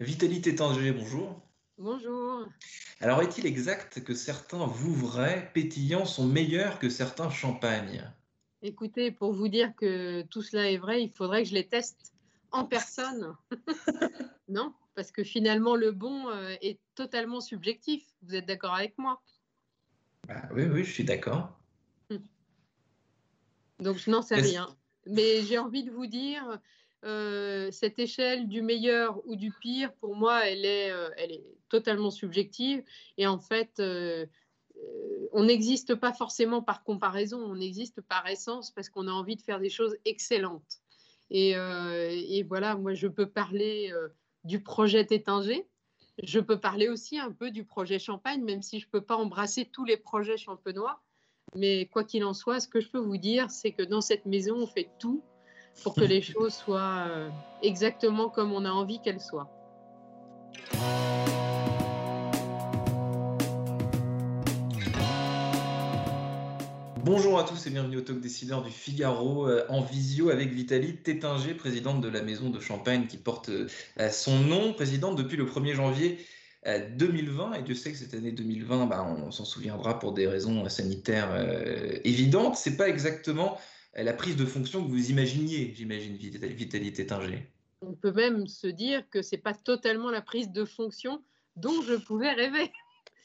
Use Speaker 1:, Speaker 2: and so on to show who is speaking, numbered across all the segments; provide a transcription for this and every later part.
Speaker 1: Vitalité Tétanger, bonjour.
Speaker 2: Bonjour.
Speaker 1: Alors, est-il exact que certains Vouvray pétillants sont meilleurs que certains champagnes?
Speaker 2: Écoutez, pour vous dire que tout cela est vrai, il faudrait que je les teste en personne. non Parce que finalement, le bon euh, est totalement subjectif. Vous êtes d'accord avec moi?
Speaker 1: Bah Oui, oui, je suis d'accord.
Speaker 2: Donc, je n'en sais rien. Mais j'ai envie de vous dire, euh, cette échelle du meilleur ou du pire, pour moi, elle est, euh, totalement subjective. Et en fait, euh, on n'existe pas forcément par comparaison, on existe par essence parce qu'on a envie de faire des choses excellentes. Et, et voilà, moi, je peux parler du projet Tétinger. Je peux parler aussi un peu du projet Champagne, même si je ne peux pas embrasser tous les projets champenois. Mais quoi qu'il en soit, ce que je peux vous dire, c'est que dans cette maison, on fait tout pour que les choses soient euh, exactement comme on a envie qu'elles soient.
Speaker 1: Bonjour à tous et bienvenue au Talk Décideur du Figaro euh, en visio avec Vitalie Tétinger, présidente de la Maison de Champagne qui porte euh, son nom, présidente depuis le 1er janvier 2020. Et Dieu sait que cette année 2020, bah, on s'en souviendra pour des raisons sanitaires évidentes. C'est pas exactement la prise de fonction que vous imaginiez, j'imagine, Vitalité Tinger.
Speaker 2: On peut même se dire que ce n'est pas totalement la prise de fonction dont je pouvais rêver.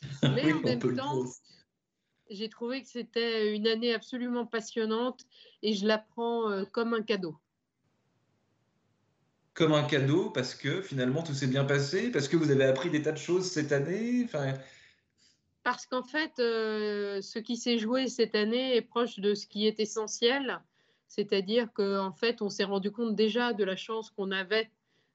Speaker 2: Mais en même temps, j'ai trouvé que c'était une année absolument passionnante et je la prends euh, comme un cadeau.
Speaker 1: Comme un cadeau parce que finalement tout s'est bien passé, parce que vous avez appris des tas de choses cette année. Enfin,
Speaker 2: parce qu'en fait, euh, ce qui s'est joué cette année est proche de ce qui est essentiel, c'est-à-dire qu'en fait, on s'est rendu compte déjà de la chance qu'on avait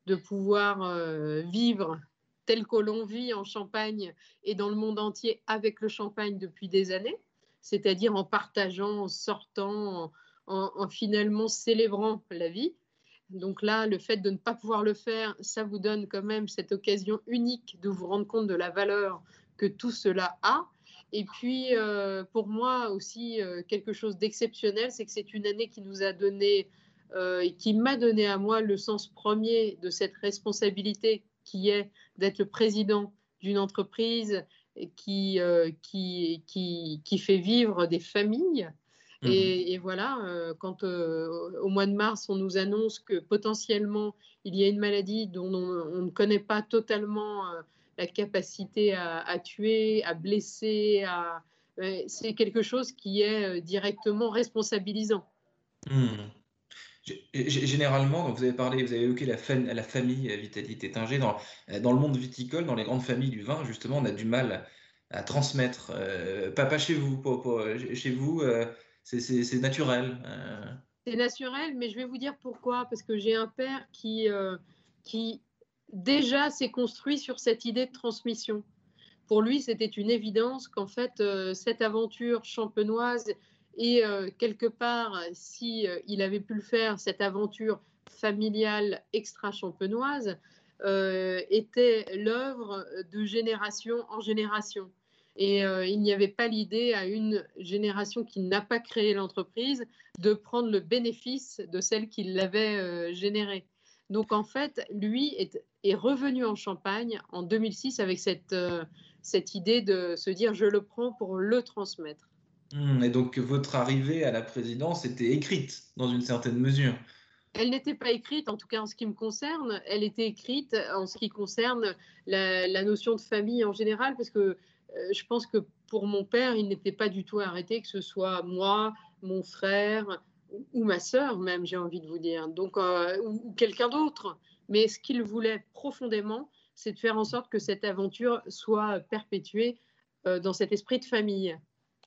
Speaker 2: de pouvoir euh, vivre tel que l'on vit en Champagne et dans le monde entier avec le Champagne depuis des années, c'est-à-dire en partageant, en sortant, en, finalement célébrant la vie. Donc là, le fait de ne pas pouvoir le faire, ça vous donne quand même cette occasion unique de vous rendre compte de la valeur que tout cela a. Et puis, euh, pour moi aussi, euh, quelque chose d'exceptionnel, c'est que c'est une année qui nous a donné euh, et qui m'a donné à moi le sens premier de cette responsabilité qui est d'être le président d'une entreprise qui, qui, qui, qui, fait vivre des familles. Mmh. Et, voilà, quand au mois de mars, on nous annonce que potentiellement il y a une maladie dont on, ne connaît pas totalement la capacité à, tuer, à blesser, à... c'est quelque chose qui est euh, directement responsabilisant.
Speaker 1: Hmm. Généralement, vous avez parlé, vous avez évoqué la, la famille Vitalité Tétinger. Dans, dans le monde viticole, dans les grandes familles du vin, justement, on a du mal à transmettre. Euh, pas, chez vous, chez vous, euh, c'est naturel.
Speaker 2: C'est naturel, mais je vais vous dire pourquoi. Parce que j'ai un père qui, qui déjà s'est construit sur cette idée de transmission. Pour lui, c'était une évidence qu'en fait, euh, cette aventure champenoise et euh, quelque part, si euh, il avait pu le faire, cette aventure familiale extra-champenoise était l'œuvre de génération en génération. Et il n'y avait pas l'idée à une génération qui n'a pas créé l'entreprise de prendre le bénéfice de celle qui l'avait générée. Donc en fait, lui est, revenu en Champagne en 2006 avec cette, euh, cette idée de se dire je le prends pour le transmettre.
Speaker 1: Hmm, et donc votre arrivée à la présidence était écrite dans une certaine mesure.
Speaker 2: Elle n'était pas écrite, en tout cas en ce qui me concerne, elle était écrite en ce qui concerne la, notion de famille en général, parce que euh, je pense que pour mon père, il n'était pas du tout arrêté que ce soit moi, mon frère, ou ma sœur même, j'ai envie de vous dire, donc euh, ou, quelqu'un d'autre. Mais ce qu'il voulait profondément, c'est de faire en sorte que cette aventure soit perpétuée euh, dans cet esprit de famille.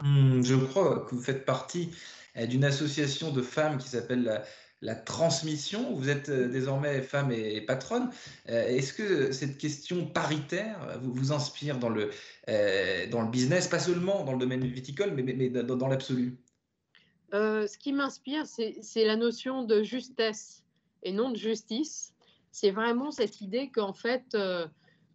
Speaker 1: Hmm, je crois que vous faites partie euh, d'une association de femmes qui s'appelle la, Transmission. Vous êtes désormais femme et, patronne. Est-ce que cette question paritaire vous, vous inspire dans le, dans le business, pas seulement dans le domaine viticole, mais, mais, dans l'absolu
Speaker 2: euh, ce qui m'inspire, c'est la notion de justesse et non de justice. C'est vraiment cette idée qu'en fait, euh,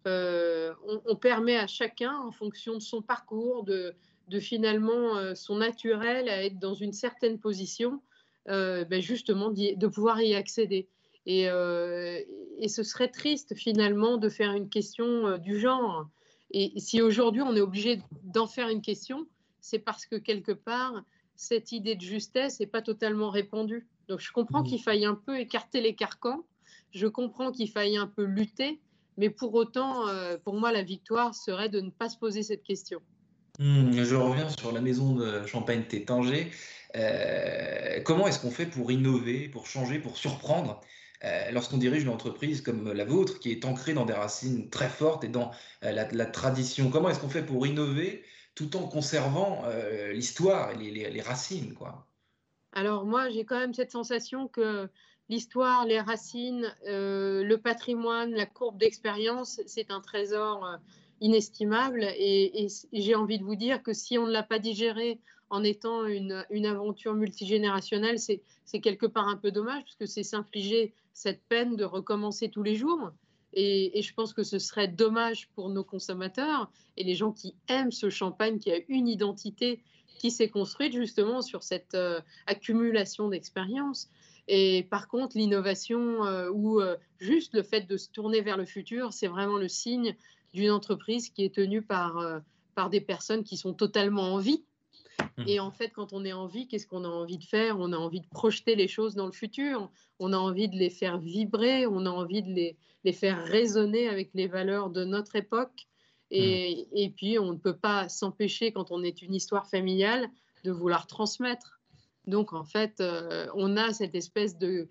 Speaker 2: euh, on, permet à chacun, en fonction de son parcours, de, finalement son naturel à être dans une certaine position, ben justement de pouvoir y accéder. Et, et, ce serait triste finalement de faire une question du genre. Et si aujourd'hui on est obligé d'en faire une question, c'est parce que quelque part, cette idée de justesse n'est pas totalement répandue. Donc je comprends mmh. qu'il faille un peu écarter les carcans, je comprends qu'il faille un peu lutter, mais pour autant, euh, pour moi, la victoire serait de ne pas se poser cette question.
Speaker 1: Mmh, je reviens sur la maison de Champagne-Tétanger. Euh, comment est-ce qu'on fait pour innover, pour changer, pour surprendre euh, lorsqu'on dirige une entreprise comme la vôtre, qui est ancrée dans des racines très fortes et dans la, tradition? Comment est-ce qu'on fait pour innover tout en conservant l'histoire et les, racines quoi
Speaker 2: Alors moi, j'ai quand même cette sensation que l'histoire, les racines, euh, le patrimoine, la courbe d'expérience, c'est un trésor euh, inestimable. Et, j'ai envie de vous dire que si on ne l'a pas digéré en étant une, aventure multigénérationnelle, c'est quelque part un peu dommage, parce que c'est s'infliger cette peine de recommencer tous les jours. Et, je pense que ce serait dommage pour nos consommateurs et les gens qui aiment ce champagne qui a une identité qui s'est construite justement sur cette euh, accumulation d'expérience. Et par contre, l'innovation euh, ou euh, juste le fait de se tourner vers le futur, c'est vraiment le signe d'une entreprise qui est tenue par, par des personnes qui sont totalement en vie. Mmh. Et en fait, quand on est en vie, qu'est-ce qu'on a envie de faire? On a envie de projeter les choses dans le futur, on a envie de les faire vibrer, on a envie de les, les faire résonner avec les valeurs de notre époque. Et, mmh. et puis, on ne peut pas s'empêcher, quand on est une histoire familiale, de vouloir transmettre. Donc, en fait, euh, on a cette espèce de,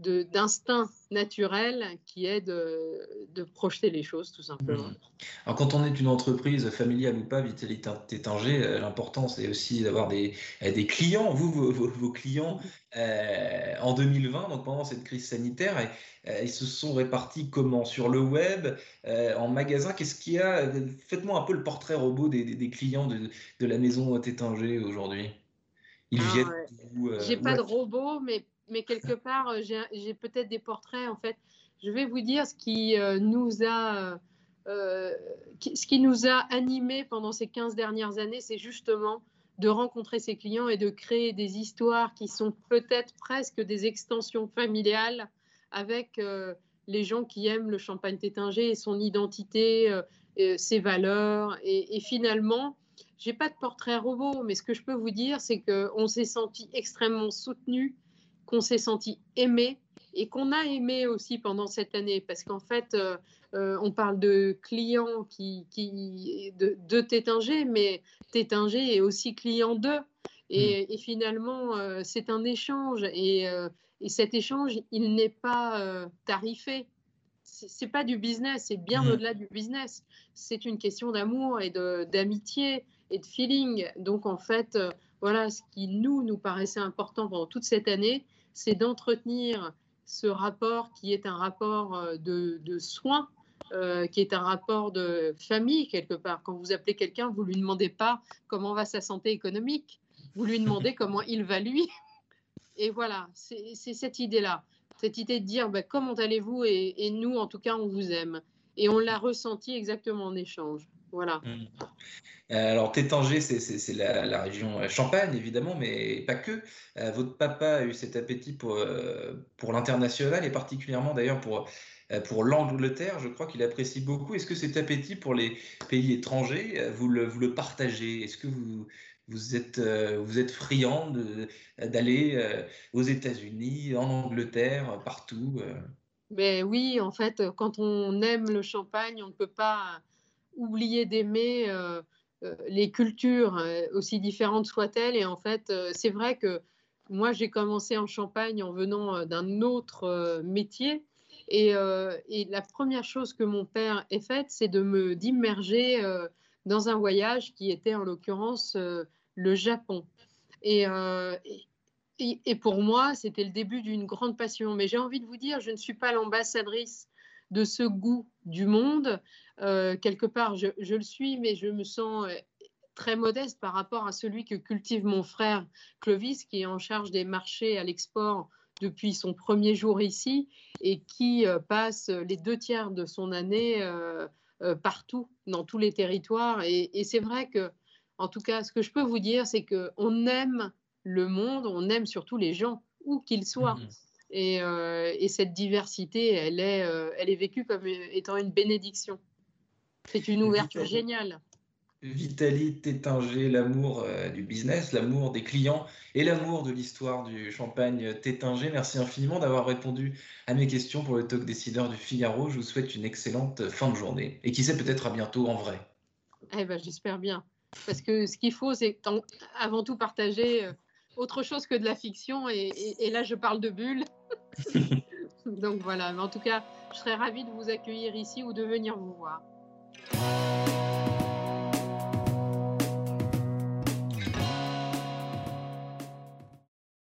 Speaker 2: d'instinct naturel qui est de, projeter les choses, tout simplement. Mmh.
Speaker 1: Alors, quand on est une entreprise familiale ou pas, Vitalité Tétanger, euh, l'important, c'est aussi d'avoir des, euh, des clients. Vous, vos, clients, en 2020, donc pendant cette crise sanitaire, ils se sont répartis comment? Sur le web, en magasin Qu'est-ce qu'il y a? Faites-moi un peu le portrait robot des, clients de, de la maison Tétanger aujourd'hui.
Speaker 2: Ils ah viennent euh, J'ai pas de robot, mais, mais quelque part, euh, j'ai peut-être des portraits. En fait, je vais vous dire ce qui euh, nous a. ce qui nous a animés pendant ces 15 dernières années, c'est justement de rencontrer ces clients et de créer des histoires qui sont peut-être presque des extensions familiales avec les gens qui aiment le champagne tétinger et son identité, ses valeurs. Et, et finalement, j'ai pas de portrait robot, mais ce que je peux vous dire, c'est qu'on s'est senti extrêmement soutenu, qu'on s'est senti aimé et qu'on a aimé aussi pendant cette année, parce qu'en fait, euh, euh, on parle de clients qui, qui de, de Tétinger, mais Tétinger est aussi client d'eux. Et, mm. finalement, euh, c'est un échange. Et, et, cet échange, il n'est pas tarifé. C'est pas du business, c'est bien mm. au-delà du business. C'est une question d'amour et d'amitié et de feeling. Donc en fait, voilà, ce qui nous, nous paraissait important pendant toute cette année, c'est d'entretenir ce rapport qui est un rapport euh, de, de soins, euh, qui est un rapport de famille quelque part. Quand vous appelez quelqu'un, vous lui demandez pas comment va sa santé économique, vous lui demandez comment il va lui. Et voilà, c'est cette idée-là, cette idée de dire bah, comment allez-vous et, et, nous, en tout cas, on vous aime. Et on l'a ressenti exactement en échange. Voilà. Mmh.
Speaker 1: Euh, alors, Tétanger, c'est la, région euh, Champagne, évidemment, mais pas que. Euh, votre papa a eu cet appétit pour, pour l'international et particulièrement d'ailleurs pour, pour l'Angleterre. Je crois qu'il apprécie beaucoup. Est-ce que cet appétit pour les pays étrangers, vous le, vous le partagez? Est-ce que vous, vous, êtes, vous êtes friand d'aller aux États-Unis, en Angleterre, partout
Speaker 2: mais oui, en fait, quand on aime le champagne, on ne peut pas oublier d'aimer euh, euh, les cultures, euh, aussi différentes soient-elles. Et en fait, c'est vrai que moi, j'ai commencé en Champagne en venant d'un autre métier. Et, la première chose que mon père ait faite, c'est de me d'immerger dans un voyage qui était en l'occurrence le Japon. Et, et, et, pour moi, c'était le début d'une grande passion. Mais j'ai envie de vous dire, je ne suis pas l'ambassadrice de ce goût du monde. Euh, quelque part, je, le suis, mais je me sens euh, très modeste par rapport à celui que cultive mon frère Clovis, qui est en charge des marchés à l'export depuis son premier jour ici et qui euh, passe les deux tiers de son année partout, dans tous les territoires. Et, c'est vrai que, en tout cas, ce que je peux vous dire, c'est qu'on aime le monde, on aime surtout les gens, où qu'ils soient. Mmh Et, et cette diversité, elle est, elle est vécue comme étant une bénédiction. C'est une ouverture géniale.
Speaker 1: Vitaly Tétinger, l'amour euh, du business, l'amour des clients et l'amour de l'histoire du champagne Tétinger. Merci infiniment d'avoir répondu à mes questions pour le talk décideur du Figaro. Je vous souhaite une excellente fin de journée et qui sait peut-être à bientôt en vrai.
Speaker 2: Eh ben, j'espère bien. Parce que ce qu'il faut, c'est avant tout partager euh, autre chose que de la fiction. Et, et là, je parle de bulles. Donc voilà. Mais en tout cas, je serais ravie de vous accueillir ici ou de venir vous voir. Oh.